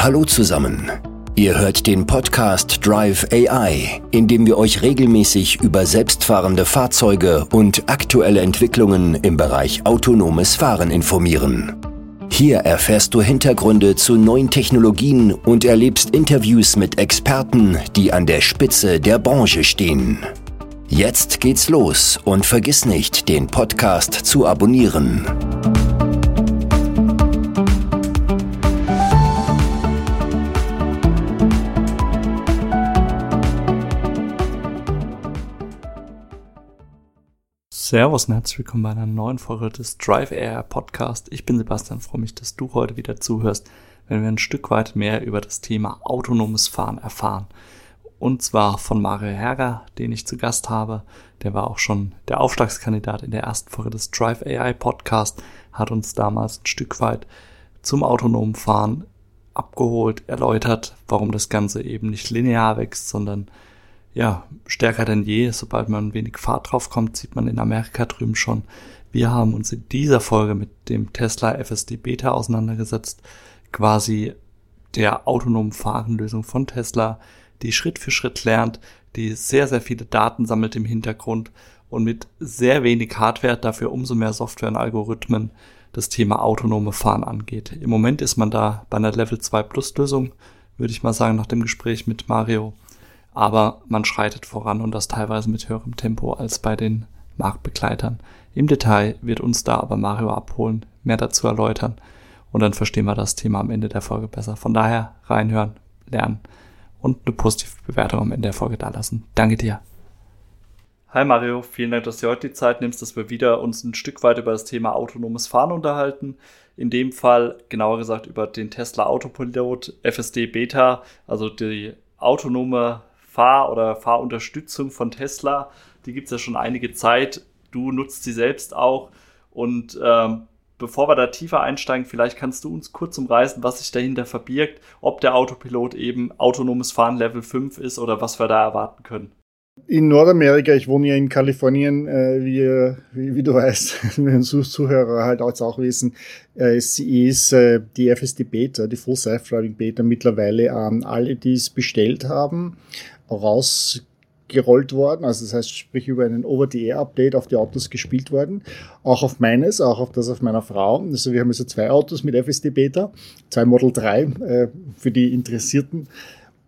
Hallo zusammen. Ihr hört den Podcast Drive AI, in dem wir euch regelmäßig über selbstfahrende Fahrzeuge und aktuelle Entwicklungen im Bereich autonomes Fahren informieren. Hier erfährst du Hintergründe zu neuen Technologien und erlebst Interviews mit Experten, die an der Spitze der Branche stehen. Jetzt geht's los und vergiss nicht, den Podcast zu abonnieren. Servus und herzlich willkommen bei einer neuen Folge des Drive Air Podcast. Ich bin Sebastian, freue mich, dass du heute wieder zuhörst, wenn wir ein Stück weit mehr über das Thema autonomes Fahren erfahren. Und zwar von Mario Herger, den ich zu Gast habe. Der war auch schon der Aufschlagskandidat in der ersten Folge des Drive AI Podcast, hat uns damals ein Stück weit zum autonomen Fahren abgeholt, erläutert, warum das Ganze eben nicht linear wächst, sondern ja, stärker denn je. Sobald man wenig Fahrt drauf kommt, sieht man in Amerika drüben schon. Wir haben uns in dieser Folge mit dem Tesla FSD Beta auseinandergesetzt, quasi der autonomen Fahrenlösung von Tesla, die Schritt für Schritt lernt, die sehr, sehr viele Daten sammelt im Hintergrund und mit sehr wenig Hardware, dafür umso mehr Software und Algorithmen das Thema autonome Fahren angeht. Im Moment ist man da bei einer Level 2 Plus Lösung, würde ich mal sagen, nach dem Gespräch mit Mario aber man schreitet voran und das teilweise mit höherem Tempo als bei den Marktbegleitern. Im Detail wird uns da aber Mario abholen, mehr dazu erläutern und dann verstehen wir das Thema am Ende der Folge besser. Von daher reinhören, lernen und eine positive Bewertung am Ende der Folge dalassen. Danke dir. Hi Mario, vielen Dank, dass du heute die Zeit nimmst, dass wir wieder uns ein Stück weit über das Thema autonomes Fahren unterhalten. In dem Fall genauer gesagt über den Tesla Autopilot FSD Beta, also die autonome Fahr- oder Fahrunterstützung von Tesla. Die gibt es ja schon einige Zeit. Du nutzt sie selbst auch. Und ähm, bevor wir da tiefer einsteigen, vielleicht kannst du uns kurz umreißen, was sich dahinter verbirgt, ob der Autopilot eben autonomes Fahren Level 5 ist oder was wir da erwarten können. In Nordamerika, ich wohne ja in Kalifornien, äh, wie, wie, wie, du weißt, wenn Zuhörer halt auch, wissen, äh, ist, ist äh, die FSD Beta, die Full Self-Driving Beta mittlerweile an alle, die es bestellt haben, rausgerollt worden. Also das heißt, sprich über einen Over-the-Air-Update auf die Autos gespielt worden. Auch auf meines, auch auf das auf meiner Frau. Also wir haben also zwei Autos mit FSD Beta, zwei Model 3 äh, für die Interessierten.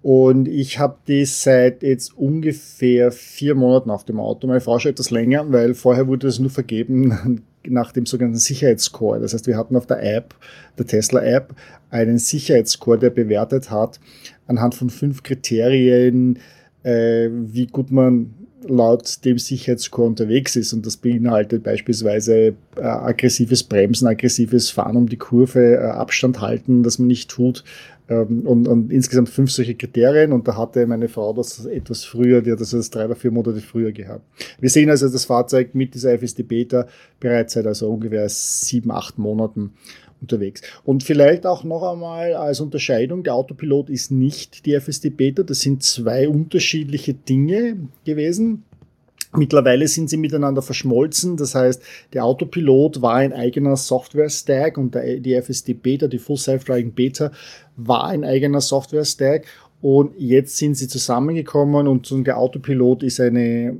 Und ich habe die seit jetzt ungefähr vier Monaten auf dem Auto. Meine Frau schon etwas länger, weil vorher wurde es nur vergeben nach dem sogenannten Sicherheitsscore. Das heißt, wir hatten auf der App, der Tesla-App, einen Sicherheitsscore, der bewertet hat, anhand von fünf Kriterien, äh, wie gut man laut dem Sicherheitsscore unterwegs ist. Und das beinhaltet beispielsweise äh, aggressives Bremsen, aggressives Fahren um die Kurve, äh, Abstand halten, das man nicht tut. Ähm, und, und, insgesamt fünf solche Kriterien. Und da hatte meine Frau das etwas früher, die hat das drei oder vier Monate früher gehabt. Wir sehen also das Fahrzeug mit dieser FSD Beta bereits seit also ungefähr sieben, acht Monaten unterwegs. Und vielleicht auch noch einmal als Unterscheidung, der Autopilot ist nicht die FSD Beta, das sind zwei unterschiedliche Dinge gewesen. Mittlerweile sind sie miteinander verschmolzen. Das heißt, der Autopilot war ein eigener Software-Stack und die FSD Beta, die Full Self-Driving Beta, war ein eigener Software-Stack. Und jetzt sind sie zusammengekommen und der Autopilot ist eine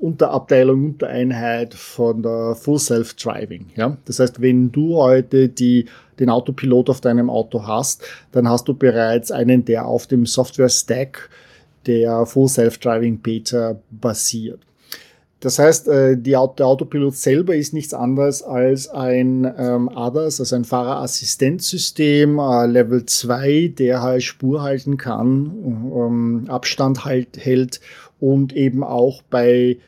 Unterabteilung, Untereinheit von der Full Self-Driving. Ja? Das heißt, wenn du heute die, den Autopilot auf deinem Auto hast, dann hast du bereits einen, der auf dem Software-Stack der Full Self-Driving Beta basiert. Das heißt, äh, die, der Autopilot selber ist nichts anderes als ein ähm, ADAS, also ein Fahrerassistenzsystem, äh, Level 2, der halt Spur halten kann, ähm, Abstand halt, hält und eben auch bei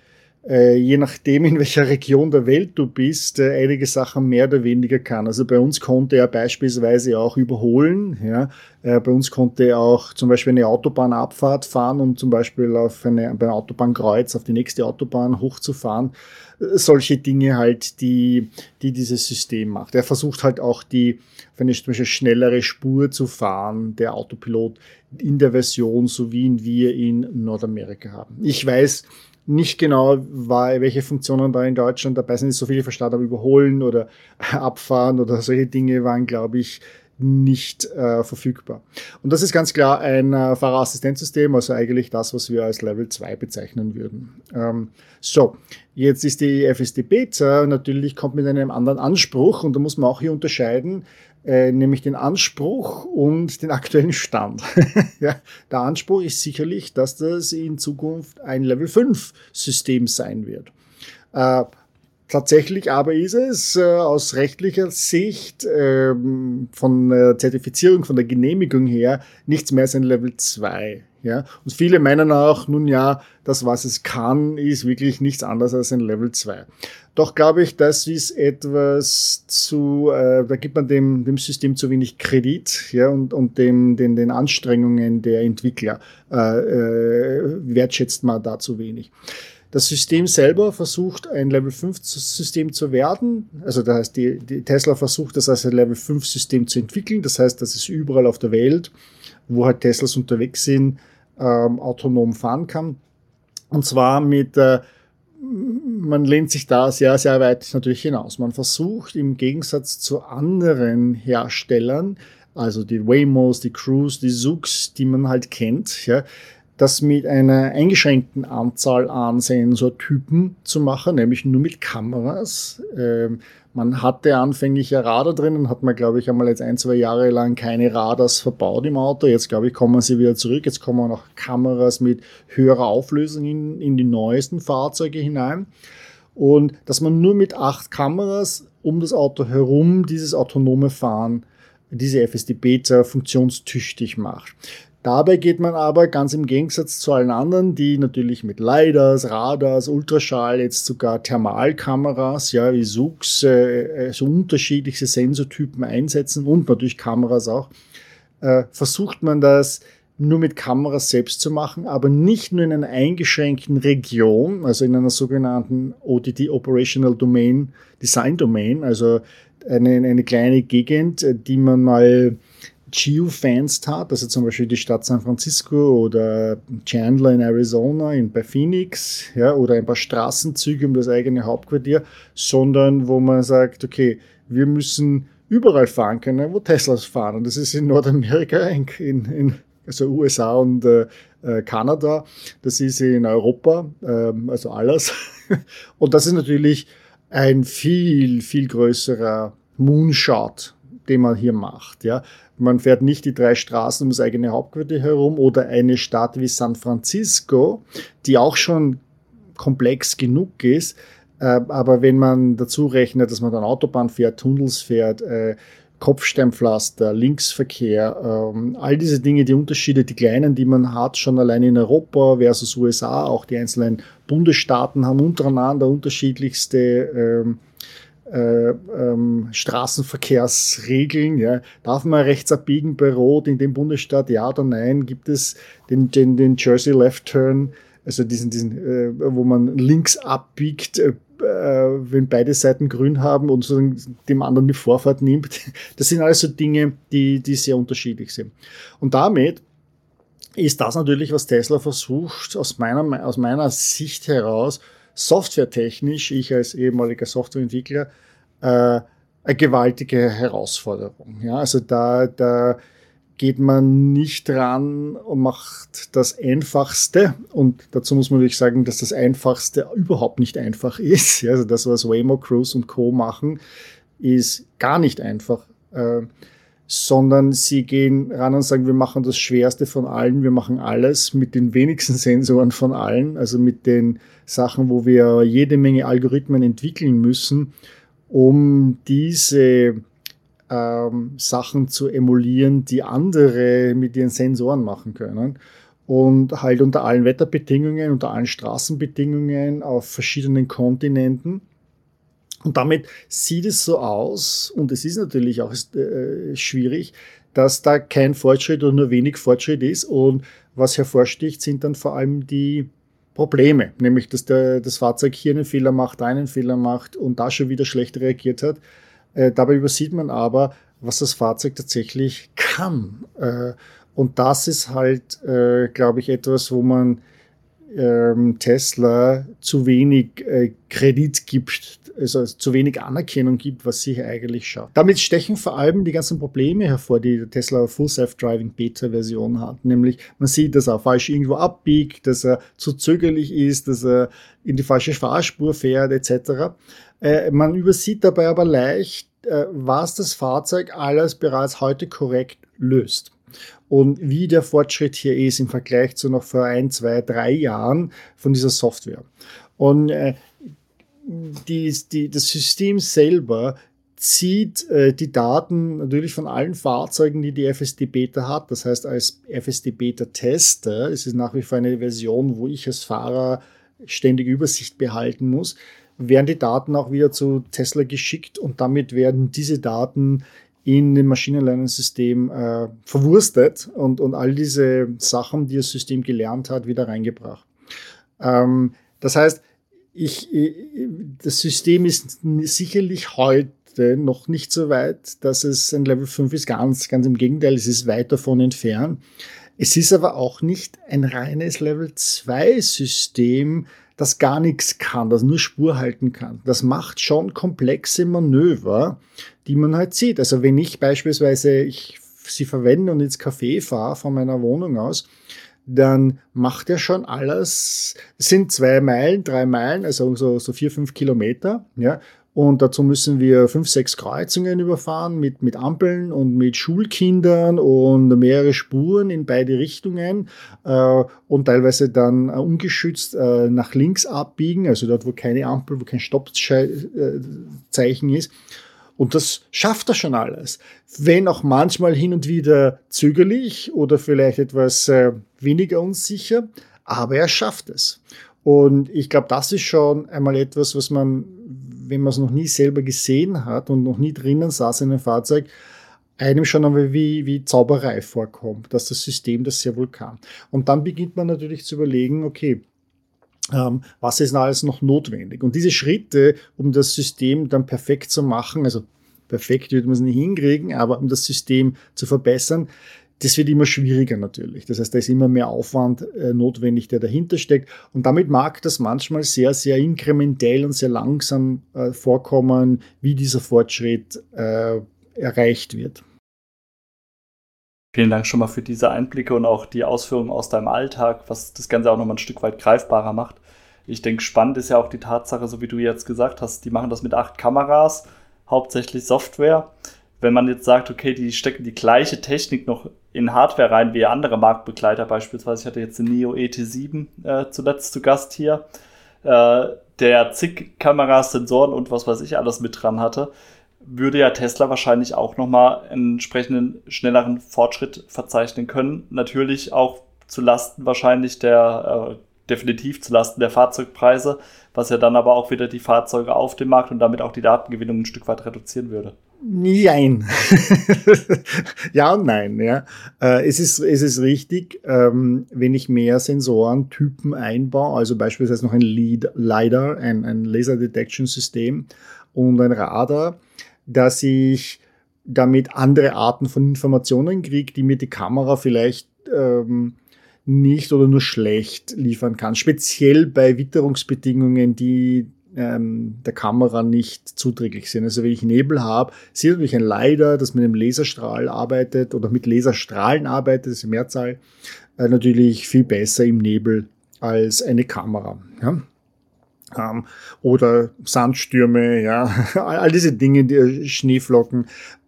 äh, je nachdem, in welcher Region der Welt du bist, äh, einige Sachen mehr oder weniger kann. Also bei uns konnte er beispielsweise auch überholen. Ja. Äh, bei uns konnte er auch zum Beispiel eine Autobahnabfahrt fahren, um zum Beispiel auf eine, beim Autobahnkreuz auf die nächste Autobahn hochzufahren. Äh, solche Dinge halt, die, die dieses System macht. Er versucht halt auch die, auf eine schnellere Spur zu fahren, der Autopilot in der Version, so wie wir in Nordamerika haben. Ich weiß, nicht genau, war, welche Funktionen da in Deutschland dabei sind. So viele aber überholen oder abfahren oder solche Dinge waren, glaube ich, nicht äh, verfügbar. Und das ist ganz klar ein äh, Fahrerassistenzsystem, also eigentlich das, was wir als Level 2 bezeichnen würden. Ähm, so, jetzt ist die FSD Beta natürlich kommt mit einem anderen Anspruch und da muss man auch hier unterscheiden, äh, nämlich den Anspruch und den aktuellen Stand. ja, der Anspruch ist sicherlich, dass das in Zukunft ein Level 5 System sein wird. Äh, Tatsächlich aber ist es äh, aus rechtlicher Sicht ähm, von der Zertifizierung, von der Genehmigung her nichts mehr als ein Level 2. Ja? Und viele meinen auch, nun ja, das, was es kann, ist wirklich nichts anderes als ein Level 2. Doch glaube ich, das ist etwas zu, äh, da gibt man dem, dem System zu wenig Kredit ja, und, und dem, den, den Anstrengungen der Entwickler äh, äh, wertschätzt man da zu wenig. Das System selber versucht, ein Level 5 System zu werden. Also das heißt, die, die Tesla versucht das als ein Level 5 System zu entwickeln. Das heißt, dass es überall auf der Welt, wo halt Teslas unterwegs sind, ähm, autonom fahren kann. Und zwar mit, äh, man lehnt sich da sehr, sehr weit natürlich hinaus. Man versucht im Gegensatz zu anderen Herstellern, also die Waymos, die Cruise, die Zoox, die man halt kennt, ja, das mit einer eingeschränkten Anzahl an Sensortypen zu machen, nämlich nur mit Kameras. Ähm, man hatte anfänglich ja Radar drin und hat man, glaube ich, einmal jetzt ein, zwei Jahre lang keine Radars verbaut im Auto. Jetzt, glaube ich, kommen sie wieder zurück. Jetzt kommen noch Kameras mit höherer Auflösung in, in die neuesten Fahrzeuge hinein. Und dass man nur mit acht Kameras um das Auto herum dieses autonome Fahren diese FSD-Beta funktionstüchtig macht. Dabei geht man aber ganz im Gegensatz zu allen anderen, die natürlich mit LiDARs, Radars, Ultraschall, jetzt sogar Thermalkameras, ja, wie SUX, äh, äh, so unterschiedliche Sensortypen einsetzen und natürlich Kameras auch, äh, versucht man das nur mit Kameras selbst zu machen, aber nicht nur in einer eingeschränkten Region, also in einer sogenannten ODD Operational Domain, Design Domain, also eine, eine kleine Gegend, die man mal Geo-Fans tat, also zum Beispiel die Stadt San Francisco oder Chandler in Arizona, in, bei Phoenix, ja, oder ein paar Straßenzüge um das eigene Hauptquartier, sondern wo man sagt, okay, wir müssen überall fahren können, wo Teslas fahren. Und das ist in Nordamerika, in, in, also USA und äh, äh, Kanada, das ist in Europa, äh, also alles. Und das ist natürlich ein viel, viel größerer Moonshot, den man hier macht. Ja. Man fährt nicht die drei Straßen um das eigene Hauptquartier herum oder eine Stadt wie San Francisco, die auch schon komplex genug ist. Äh, aber wenn man dazu rechnet, dass man dann Autobahn fährt, Tunnels fährt, äh, Kopfsteinpflaster, Linksverkehr, ähm, all diese Dinge, die Unterschiede, die kleinen, die man hat, schon allein in Europa versus USA, auch die einzelnen Bundesstaaten haben untereinander unterschiedlichste ähm, äh, ähm, Straßenverkehrsregeln. Ja. Darf man rechts abbiegen bei Rot in dem Bundesstaat? Ja oder nein? Gibt es den, den, den Jersey Left Turn, also diesen, diesen äh, wo man links abbiegt, äh, wenn beide Seiten grün haben und so dem anderen die Vorfahrt nimmt? Das sind alles so Dinge, die, die sehr unterschiedlich sind. Und damit ist das natürlich, was Tesla versucht, aus meiner, aus meiner Sicht heraus, softwaretechnisch, ich als ehemaliger Softwareentwickler, äh, eine gewaltige Herausforderung. Ja, also da, da geht man nicht ran und macht das Einfachste. Und dazu muss man natürlich sagen, dass das Einfachste überhaupt nicht einfach ist. Ja, also das, was Waymo, Cruise und Co. machen, ist gar nicht einfach. Äh, sondern sie gehen ran und sagen, wir machen das Schwerste von allen, wir machen alles mit den wenigsten Sensoren von allen, also mit den Sachen, wo wir jede Menge Algorithmen entwickeln müssen, um diese ähm, Sachen zu emulieren, die andere mit ihren Sensoren machen können. Und halt unter allen Wetterbedingungen, unter allen Straßenbedingungen auf verschiedenen Kontinenten. Und damit sieht es so aus, und es ist natürlich auch äh, schwierig, dass da kein Fortschritt oder nur wenig Fortschritt ist. Und was hervorsticht, sind dann vor allem die Probleme, nämlich dass der, das Fahrzeug hier einen Fehler macht, da einen Fehler macht und da schon wieder schlecht reagiert hat. Äh, dabei übersieht man aber, was das Fahrzeug tatsächlich kann. Äh, und das ist halt, äh, glaube ich, etwas, wo man ähm, Tesla zu wenig äh, Kredit gibt, also zu wenig Anerkennung gibt, was sie hier eigentlich schaut. Damit stechen vor allem die ganzen Probleme hervor, die Tesla Full Self-Driving Beta-Version hat. Nämlich, man sieht, dass er falsch irgendwo abbiegt, dass er zu zögerlich ist, dass er in die falsche Fahrspur fährt, etc. Äh, man übersieht dabei aber leicht, äh, was das Fahrzeug alles bereits heute korrekt löst und wie der Fortschritt hier ist im Vergleich zu noch vor ein, zwei, drei Jahren von dieser Software. Und äh, die, die, das System selber zieht äh, die Daten natürlich von allen Fahrzeugen, die die FSD Beta hat. Das heißt, als FSD Beta Tester ist es nach wie vor eine Version, wo ich als Fahrer ständig Übersicht behalten muss, werden die Daten auch wieder zu Tesla geschickt und damit werden diese Daten in dem Maschinenlernsystem äh, verwurstet und, und all diese Sachen, die das System gelernt hat, wieder reingebracht. Ähm, das heißt, ich, das System ist sicherlich heute noch nicht so weit, dass es ein Level 5 ist. Ganz, ganz im Gegenteil, es ist weit davon entfernt. Es ist aber auch nicht ein reines Level 2 System, das gar nichts kann, das nur Spur halten kann. Das macht schon komplexe Manöver, die man halt sieht. Also wenn ich beispielsweise ich sie verwende und ins Café fahre von meiner Wohnung aus, dann macht er schon alles, es sind zwei Meilen, drei Meilen, also so, so vier, fünf Kilometer, ja, und dazu müssen wir fünf, sechs Kreuzungen überfahren mit, mit Ampeln und mit Schulkindern und mehrere Spuren in beide Richtungen äh, und teilweise dann äh, ungeschützt äh, nach links abbiegen, also dort, wo keine Ampel, wo kein Stoppzeichen ist. Und das schafft er schon alles. Wenn auch manchmal hin und wieder zögerlich oder vielleicht etwas äh, weniger unsicher, aber er schafft es. Und ich glaube, das ist schon einmal etwas, was man, wenn man es noch nie selber gesehen hat und noch nie drinnen saß in einem Fahrzeug, einem schon einmal wie, wie Zauberei vorkommt, dass das System das sehr wohl kann. Und dann beginnt man natürlich zu überlegen, okay, ähm, was ist alles noch notwendig? Und diese Schritte, um das System dann perfekt zu machen, also perfekt wird man es nicht hinkriegen, aber um das System zu verbessern, das wird immer schwieriger natürlich. Das heißt, da ist immer mehr Aufwand äh, notwendig, der dahinter steckt. Und damit mag das manchmal sehr, sehr inkrementell und sehr langsam äh, vorkommen, wie dieser Fortschritt äh, erreicht wird. Vielen Dank schon mal für diese Einblicke und auch die Ausführungen aus deinem Alltag, was das Ganze auch noch mal ein Stück weit greifbarer macht. Ich denke, spannend ist ja auch die Tatsache, so wie du jetzt gesagt hast, die machen das mit acht Kameras, hauptsächlich Software wenn man jetzt sagt, okay, die stecken die gleiche Technik noch in Hardware rein wie andere Marktbegleiter beispielsweise. Ich hatte jetzt den Neo ET7 äh, zuletzt zu Gast hier, äh, der zig Kameras, Sensoren und was weiß ich alles mit dran hatte, würde ja Tesla wahrscheinlich auch nochmal einen entsprechenden schnelleren Fortschritt verzeichnen können. Natürlich auch zu Lasten wahrscheinlich der, äh, definitiv zu Lasten der Fahrzeugpreise, was ja dann aber auch wieder die Fahrzeuge auf dem Markt und damit auch die Datengewinnung ein Stück weit reduzieren würde. Nein. ja und nein. Ja. Äh, es, ist, es ist richtig, ähm, wenn ich mehr Sensorentypen einbaue, also beispielsweise noch ein Lead LiDAR, ein, ein Laser Detection System und ein Radar, dass ich damit andere Arten von Informationen kriege, die mir die Kamera vielleicht ähm, nicht oder nur schlecht liefern kann. Speziell bei Witterungsbedingungen, die ähm, der Kamera nicht zuträglich sind. Also wenn ich Nebel habe, sieht natürlich ein Leider, das mit einem Laserstrahl arbeitet oder mit Laserstrahlen arbeitet, das ist die Mehrzahl, äh, natürlich viel besser im Nebel als eine Kamera. Ja? Ähm, oder Sandstürme, ja, all diese Dinge, die äh, Schneeflocken.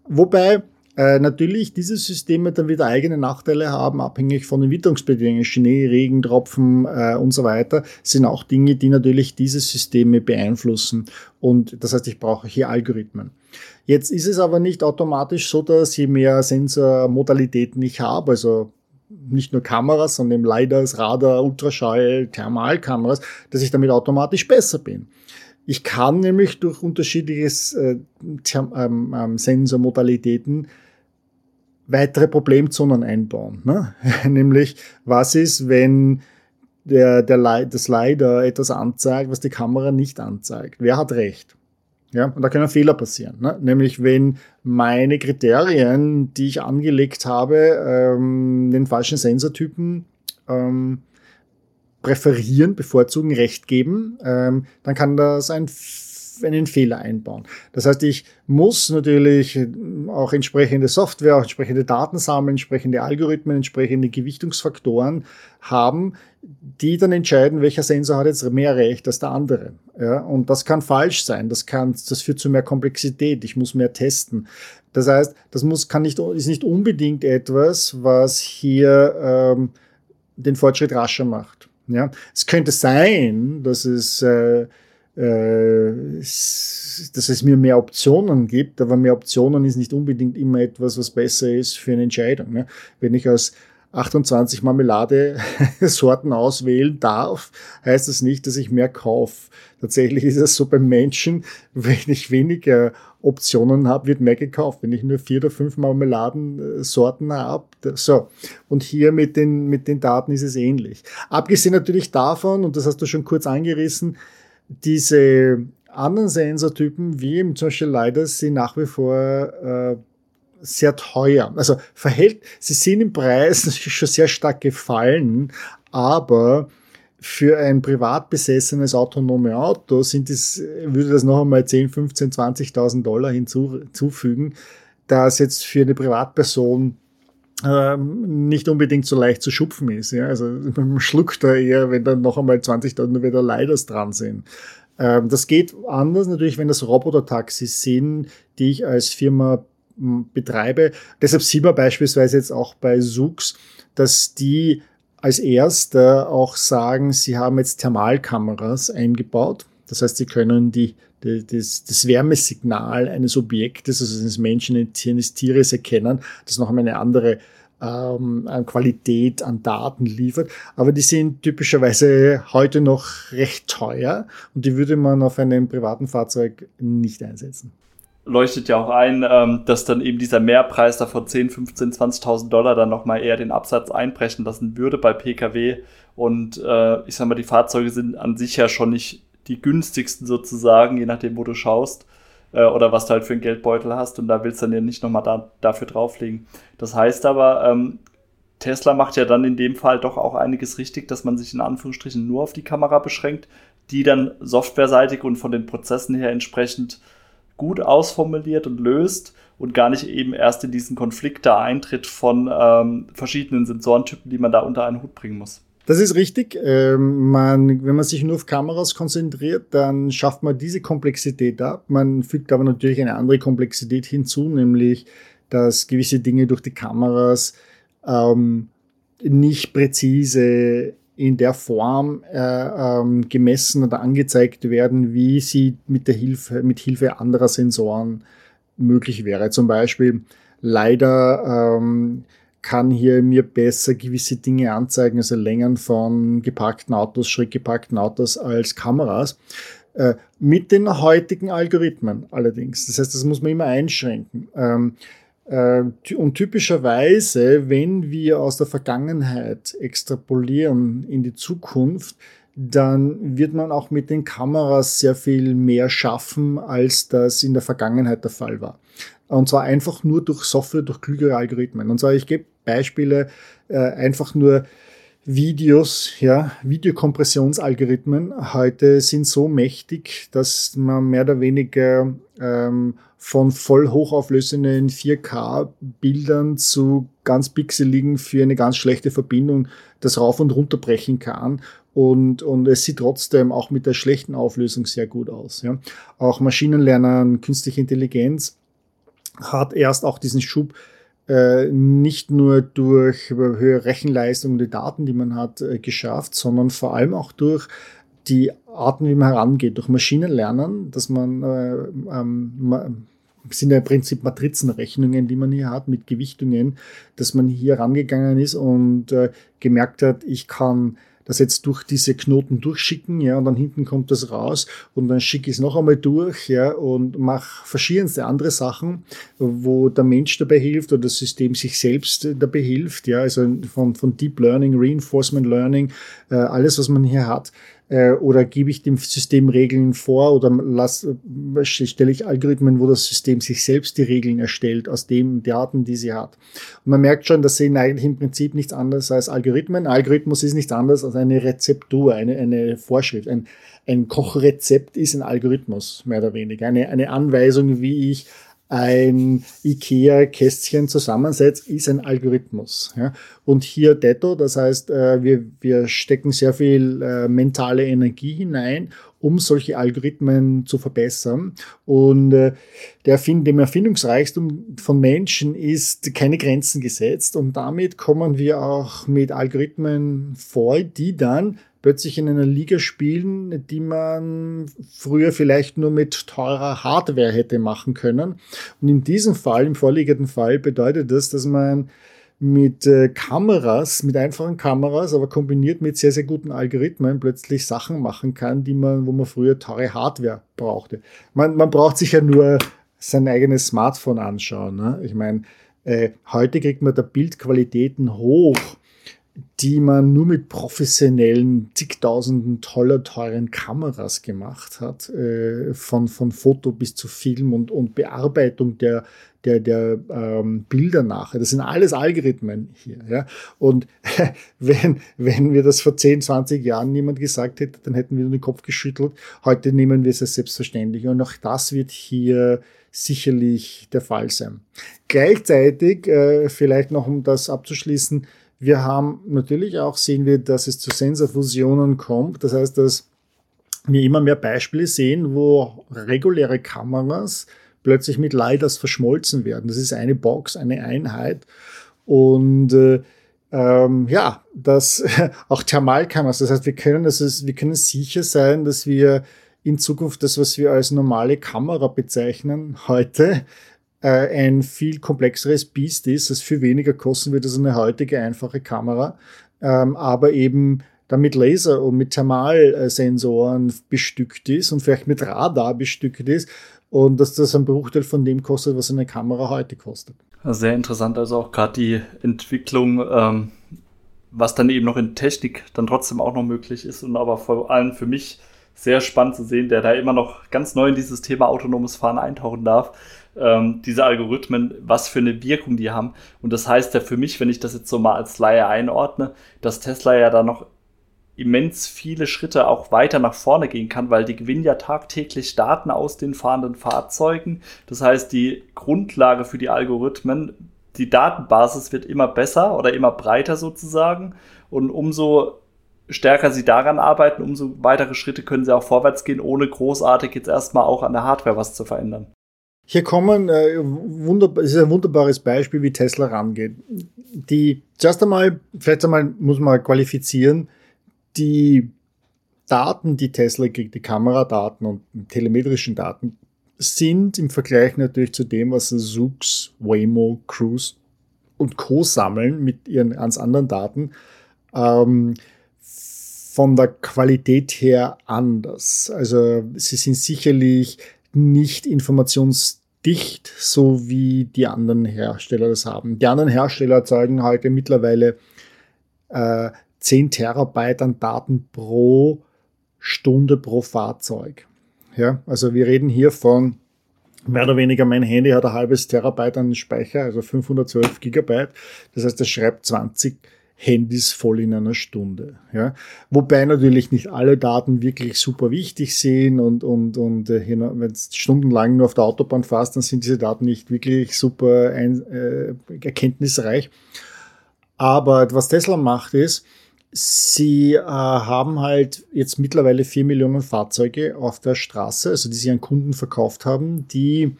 Wobei äh, natürlich diese Systeme dann wieder eigene Nachteile haben, abhängig von den Witterungsbedingungen. Schnee, Regen, Tropfen äh, und so weiter sind auch Dinge, die natürlich diese Systeme beeinflussen. Und das heißt, ich brauche hier Algorithmen. Jetzt ist es aber nicht automatisch so, dass je mehr Sensormodalitäten ich habe, also nicht nur Kameras, sondern eben LiDARs, Radar, Ultraschall, Thermalkameras, dass ich damit automatisch besser bin. Ich kann nämlich durch unterschiedliche äh, ähm, ähm, Sensormodalitäten weitere Problemzonen einbauen. Ne? Nämlich, was ist, wenn der, der, das LiDAR etwas anzeigt, was die Kamera nicht anzeigt? Wer hat recht? Ja, und da können Fehler passieren. Ne? Nämlich, wenn meine Kriterien, die ich angelegt habe, ähm, den falschen Sensortypen ähm, präferieren, bevorzugen, Recht geben, ähm, dann kann das ein einen Fehler einbauen. Das heißt, ich muss natürlich auch entsprechende Software, auch entsprechende Daten sammeln, entsprechende Algorithmen, entsprechende Gewichtungsfaktoren haben, die dann entscheiden, welcher Sensor hat jetzt mehr Recht als der andere. Ja, und das kann falsch sein. Das kann, das führt zu mehr Komplexität. Ich muss mehr testen. Das heißt, das muss, kann nicht, ist nicht unbedingt etwas, was hier ähm, den Fortschritt rascher macht. Ja, es könnte sein, dass es, äh, äh, dass es mir mehr Optionen gibt, aber mehr Optionen ist nicht unbedingt immer etwas, was besser ist für eine Entscheidung. Ne? Wenn ich als 28 Marmelade-Sorten auswählen darf, heißt das nicht, dass ich mehr kaufe. Tatsächlich ist es so beim Menschen, wenn ich weniger Optionen habe, wird mehr gekauft. Wenn ich nur vier oder fünf Marmeladensorten habe, so. Und hier mit den, mit den Daten ist es ähnlich. Abgesehen natürlich davon, und das hast du schon kurz angerissen, diese anderen Sensortypen, wie zum Beispiel leider, sind nach wie vor äh, sehr teuer. Also verhält, sie sind im Preis schon sehr stark gefallen, aber für ein privat besessenes autonome Auto sind es, würde das noch einmal 10, 15, 20.000 Dollar hinzufügen, das jetzt für eine Privatperson ähm, nicht unbedingt so leicht zu schupfen ist. Ja? Also man schluckt da eher, wenn dann noch einmal 20.000 wieder Leiders dran sind. Ähm, das geht anders natürlich, wenn das Roboter-Taxis sind, die ich als Firma betreibe. Deshalb sieht man beispielsweise jetzt auch bei Sux, dass die als erster auch sagen, sie haben jetzt Thermalkameras eingebaut. Das heißt, sie können die, die das, das Wärmesignal eines Objektes, also eines Menschen, eines Tieres erkennen, das noch einmal eine andere ähm, Qualität an Daten liefert. Aber die sind typischerweise heute noch recht teuer und die würde man auf einem privaten Fahrzeug nicht einsetzen leuchtet ja auch ein, ähm, dass dann eben dieser Mehrpreis da von 10, 15, 20.000 Dollar dann nochmal eher den Absatz einbrechen lassen würde bei Pkw. Und äh, ich sag mal, die Fahrzeuge sind an sich ja schon nicht die günstigsten sozusagen, je nachdem, wo du schaust äh, oder was du halt für einen Geldbeutel hast. Und da willst du dann ja nicht nochmal da, dafür drauflegen. Das heißt aber, ähm, Tesla macht ja dann in dem Fall doch auch einiges richtig, dass man sich in Anführungsstrichen nur auf die Kamera beschränkt, die dann softwareseitig und von den Prozessen her entsprechend gut ausformuliert und löst und gar nicht eben erst in diesen Konflikt da eintritt von ähm, verschiedenen Sensorentypen, die man da unter einen Hut bringen muss. Das ist richtig. Ähm, man, wenn man sich nur auf Kameras konzentriert, dann schafft man diese Komplexität ab. Man fügt aber natürlich eine andere Komplexität hinzu, nämlich, dass gewisse Dinge durch die Kameras ähm, nicht präzise in der Form äh, ähm, gemessen oder angezeigt werden, wie sie mit der Hilfe, mit Hilfe anderer Sensoren möglich wäre. Zum Beispiel leider ähm, kann hier mir besser gewisse Dinge anzeigen, also Längen von geparkten Autos, schräg geparkten Autos als Kameras. Äh, mit den heutigen Algorithmen allerdings. Das heißt, das muss man immer einschränken. Ähm, äh, und typischerweise, wenn wir aus der Vergangenheit extrapolieren in die Zukunft, dann wird man auch mit den Kameras sehr viel mehr schaffen, als das in der Vergangenheit der Fall war. Und zwar einfach nur durch Software, durch klügere Algorithmen. Und zwar, ich gebe Beispiele, äh, einfach nur Videos, ja, Videokompressionsalgorithmen heute sind so mächtig, dass man mehr oder weniger ähm, von voll hochauflösenden 4K-Bildern zu ganz pixeligen für eine ganz schlechte Verbindung das rauf und runter brechen kann. Und, und es sieht trotzdem auch mit der schlechten Auflösung sehr gut aus. Ja. Auch Maschinenlernen, künstliche Intelligenz hat erst auch diesen Schub äh, nicht nur durch höhere Rechenleistung und die Daten, die man hat, äh, geschafft, sondern vor allem auch durch die Arten, wie man herangeht, durch Maschinenlernen, dass man äh, ähm, sind ja im Prinzip Matrizenrechnungen, die man hier hat mit Gewichtungen, dass man hier rangegangen ist und äh, gemerkt hat, ich kann das jetzt durch diese Knoten durchschicken, ja, und dann hinten kommt das raus und dann schicke ich es noch einmal durch, ja, und mache verschiedenste andere Sachen, wo der Mensch dabei hilft oder das System sich selbst dabei hilft, ja, also von, von Deep Learning, Reinforcement Learning, äh, alles, was man hier hat, Äh, oder gebe ich dem System Regeln vor oder lass, äh, stelle ich Algorithmen, wo das System sich selbst die Regeln erstellt aus den Daten, die sie hat. Und man merkt schon, das sind eigentlich im Prinzip nichts anderes als Algorithmen. Algorithmus ist nichts anderes als eine Rezeptur, eine, eine Vorschrift. Ein, ein Kochrezept ist ein Algorithmus, mehr oder weniger. Eine, eine Anweisung, wie ich ein IKEA-Kästchen zusammensetzt, ist ein Algorithmus. Ja. Und hier Detto, das heißt, äh, wir, wir stecken sehr viel äh, mentale Energie hinein, um solche Algorithmen zu verbessern. Und äh, der dem Erfindungsreichtum von Menschen ist keine Grenzen gesetzt. Und damit kommen wir auch mit Algorithmen vor, die dann plötzlich in einer Liga spielen, die man früher vielleicht nur mit teurer Hardware hätte machen können. Und in diesem Fall, im vorliegenden Fall, bedeutet das, dass man mit äh, Kameras, mit einfachen Kameras, aber kombiniert mit sehr, sehr guten Algorithmen plötzlich Sachen machen kann, die man, wo man früher teure Hardware brauchte. Man, man braucht sich ja nur sein eigenes Smartphone anschauen. Ne? Ich meine, äh, heute kriegt man da Bildqualitäten hoch die man nur mit professionellen, zigtausenden toller, teuren Kameras gemacht hat, äh, von, von Foto bis zu Film und, und Bearbeitung der, der, der ähm, Bilder nachher. Das sind alles Algorithmen hier. Ja? Und wenn, wenn wir das vor 10, 20 Jahren niemand gesagt hätte, dann hätten wir den Kopf geschüttelt. Heute nehmen wir es als selbstverständlich. Und auch das wird hier sicherlich der Fall sein. Gleichzeitig, äh, vielleicht noch um das abzuschließen, wir haben natürlich auch, sehen wir, dass es zu Sensorfusionen kommt. Das heißt, dass wir immer mehr Beispiele sehen, wo reguläre Kameras plötzlich mit LiDARs verschmolzen werden. Das ist eine Box, eine Einheit. Und äh, ähm, ja, das auch Thermalkameras. Das heißt, wir können, das ist, wir können sicher sein, dass wir in Zukunft das, was wir als normale Kamera bezeichnen, heute ein viel komplexeres Biest ist, das viel weniger kosten wird als eine heutige einfache Kamera, ähm, aber eben damit Laser und mit Thermalsensoren bestückt ist und vielleicht mit Radar bestückt ist und dass das ein Bruchteil von dem kostet, was eine Kamera heute kostet. Sehr interessant, also auch gerade die Entwicklung, ähm, was dann eben noch in Technik dann trotzdem auch noch möglich ist und aber vor allem für mich sehr spannend zu sehen, der da immer noch ganz neu in dieses Thema autonomes Fahren eintauchen darf, ähm, diese Algorithmen, was für eine Wirkung die haben. Und das heißt ja für mich, wenn ich das jetzt so mal als Laie einordne, dass Tesla ja da noch immens viele Schritte auch weiter nach vorne gehen kann, weil die gewinnen ja tagtäglich Daten aus den fahrenden Fahrzeugen. Das heißt, die Grundlage für die Algorithmen, die Datenbasis wird immer besser oder immer breiter sozusagen. Und umso stärker sie daran arbeiten, umso weitere Schritte können sie auch vorwärts gehen, ohne großartig jetzt erstmal auch an der Hardware was zu verändern. Hier kommen, äh, wunderbar, es ist ein wunderbares Beispiel, wie Tesla rangeht. Die, zuerst einmal, vielleicht einmal muss man qualifizieren, die Daten, die Tesla kriegt, die Kameradaten und telemetrischen Daten, sind im Vergleich natürlich zu dem, was Zoox, Waymo, Cruise und Co. sammeln mit ihren ganz anderen Daten, ähm, von der Qualität her anders. Also sie sind sicherlich nicht informationsdicht, so wie die anderen Hersteller das haben. Die anderen Hersteller erzeugen heute mittlerweile äh, 10 Terabyte an Daten pro Stunde pro Fahrzeug. Ja, also wir reden hier von mehr oder weniger mein Handy hat ein halbes Terabyte an Speicher, also 512 Gigabyte. Das heißt, es schreibt 20 Handys voll in einer Stunde. Ja? Wobei natürlich nicht alle Daten wirklich super wichtig sind und, und, und äh, wenn du stundenlang nur auf der Autobahn fährst, dann sind diese Daten nicht wirklich super ein, äh, erkenntnisreich. Aber was Tesla macht ist, sie äh, haben halt jetzt mittlerweile vier Millionen Fahrzeuge auf der Straße, also die sie an Kunden verkauft haben, die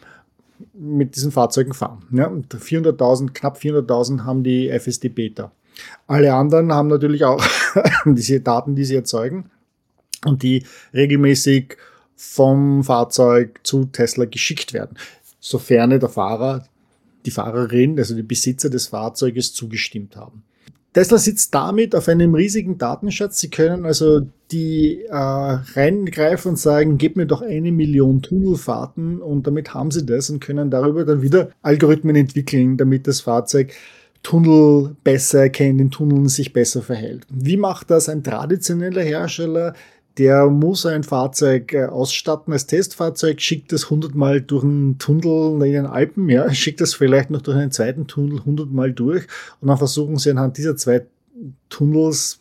mit diesen Fahrzeugen fahren. Ja? 400.000, knapp 400.000 haben die FSD Beta. Alle anderen haben natürlich auch diese Daten, die sie erzeugen und die regelmäßig vom Fahrzeug zu Tesla geschickt werden, sofern der Fahrer, die Fahrerin, also die Besitzer des Fahrzeuges zugestimmt haben. Tesla sitzt damit auf einem riesigen Datenschatz. Sie können also die äh, reingreifen und sagen, gib mir doch eine Million Tunnelfahrten und damit haben sie das und können darüber dann wieder Algorithmen entwickeln, damit das Fahrzeug Tunnel besser erkennt, in Tunneln sich besser verhält. Wie macht das ein traditioneller Hersteller, der muss ein Fahrzeug äh, ausstatten als Testfahrzeug, schickt das 100 Mal durch einen Tunnel in den Alpen, ja, schickt das vielleicht noch durch einen zweiten Tunnel 100 Mal durch und dann versuchen sie anhand dieser zwei Tunnels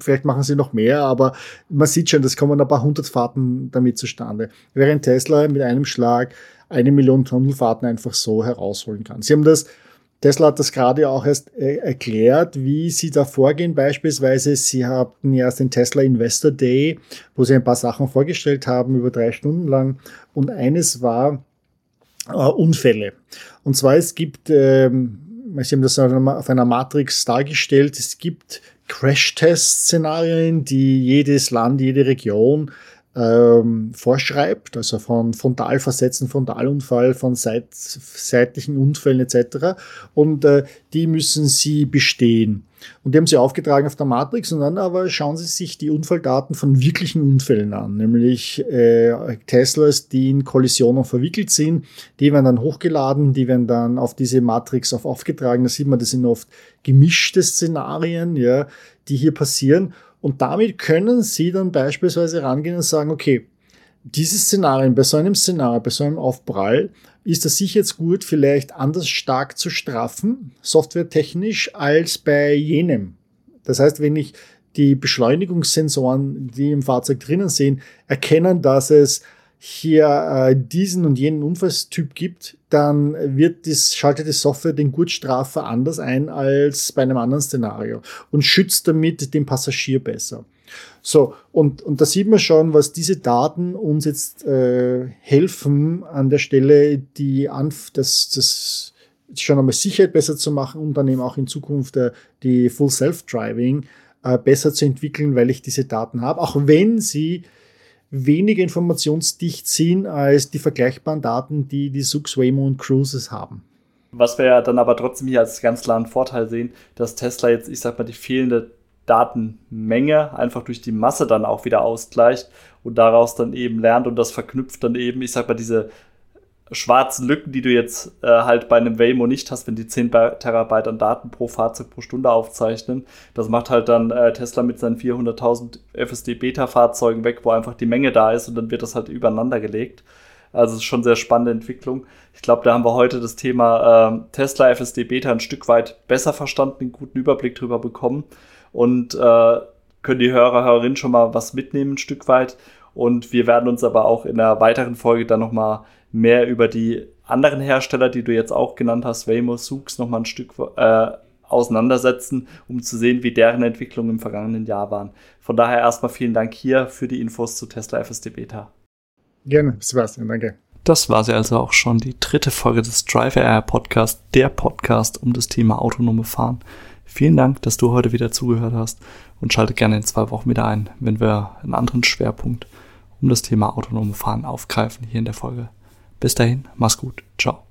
vielleicht machen sie noch mehr, aber man sieht schon, das kommen ein paar hundert Fahrten damit zustande. Während Tesla mit einem Schlag eine Million Tunnelfahrten einfach so herausholen kann. Sie haben das Tesla hat das gerade auch erst äh, erklärt, wie sie da vorgehen. Beispielsweise, sie hatten erst den Tesla Investor Day, wo sie ein paar Sachen vorgestellt haben, über drei Stunden lang. Und eines war äh, Unfälle. Und zwar, es gibt, ähm, sie haben das auf einer Matrix dargestellt, es gibt Crash-Test-Szenarien, die jedes Land, jede Region ähm, vorschreibt, also von Frontalversetzen, Frontalunfall, von seit, seitlichen Unfällen etc. Und äh, die müssen sie bestehen. Und die haben sie aufgetragen auf der Matrix und dann aber schauen sie sich die Unfalldaten von wirklichen Unfällen an, nämlich äh, Teslas, die in Kollisionen verwickelt sind. Die werden dann hochgeladen, die werden dann auf diese Matrix auf aufgetragen. Da sieht man, das sind oft gemischte Szenarien, ja, die hier passieren. Und damit können Sie dann beispielsweise rangehen und sagen, okay, dieses Szenarien, bei so einem Szenario, bei so einem Aufprall, ist es sicher jetzt gut, vielleicht anders stark zu straffen, softwaretechnisch, als bei jenem. Das heißt, wenn ich die Beschleunigungssensoren, die im Fahrzeug drinnen sind, erkennen, dass es hier äh, diesen und jenen Unfallstyp gibt, dann wird das, schaltet die Software den Gurtstrafer anders ein als bei einem anderen Szenario und schützt damit den Passagier besser. So, und, und da sieht man schon, was diese Daten uns jetzt äh, helfen, an der Stelle die Anf das, das schon einmal Sicherheit besser zu machen und dann eben auch in Zukunft äh, die Full Self-Driving äh, besser zu entwickeln, weil ich diese Daten habe, auch wenn sie weniger informationsdicht sind als die vergleichbaren Daten, die die Sux, Waymo und Cruises haben. Was wir ja dann aber trotzdem hier als ganz klaren Vorteil sehen, dass Tesla jetzt, ich sag mal, die fehlende Datenmenge einfach durch die Masse dann auch wieder ausgleicht und daraus dann eben lernt und das verknüpft dann eben, ich sag mal, diese schwarzen Lücken, die du jetzt äh, halt bei einem Waymo nicht hast, wenn die 10 Terabyte an Daten pro Fahrzeug pro Stunde aufzeichnen. Das macht halt dann äh, Tesla mit seinen 400.000 FSD-Beta-Fahrzeugen weg, wo einfach die Menge da ist und dann wird das halt übereinander gelegt. Also es ist schon sehr spannende Entwicklung. Ich glaube, da haben wir heute das Thema äh, Tesla FSD Beta ein Stück weit besser verstanden, einen guten Überblick drüber bekommen und äh, können die Hörer, Hörerinnen schon mal was mitnehmen ein Stück weit. Und wir werden uns aber auch in einer weiteren Folge dann nochmal mehr über die anderen Hersteller, die du jetzt auch genannt hast, Waymo, Sux, nochmal ein Stück äh, auseinandersetzen, um zu sehen, wie deren Entwicklungen im vergangenen Jahr waren. Von daher erstmal vielen Dank hier für die Infos zu Tesla FSD Beta. Gerne, Sebastian, danke. Das war sie also auch schon, die dritte Folge des Drive Air Podcast, der Podcast um das Thema autonome Fahren. Vielen Dank, dass du heute wieder zugehört hast und schalte gerne in zwei Wochen wieder ein, wenn wir einen anderen Schwerpunkt um das Thema autonome Fahren aufgreifen hier in der Folge. Bis dahin, mach's gut. Ciao.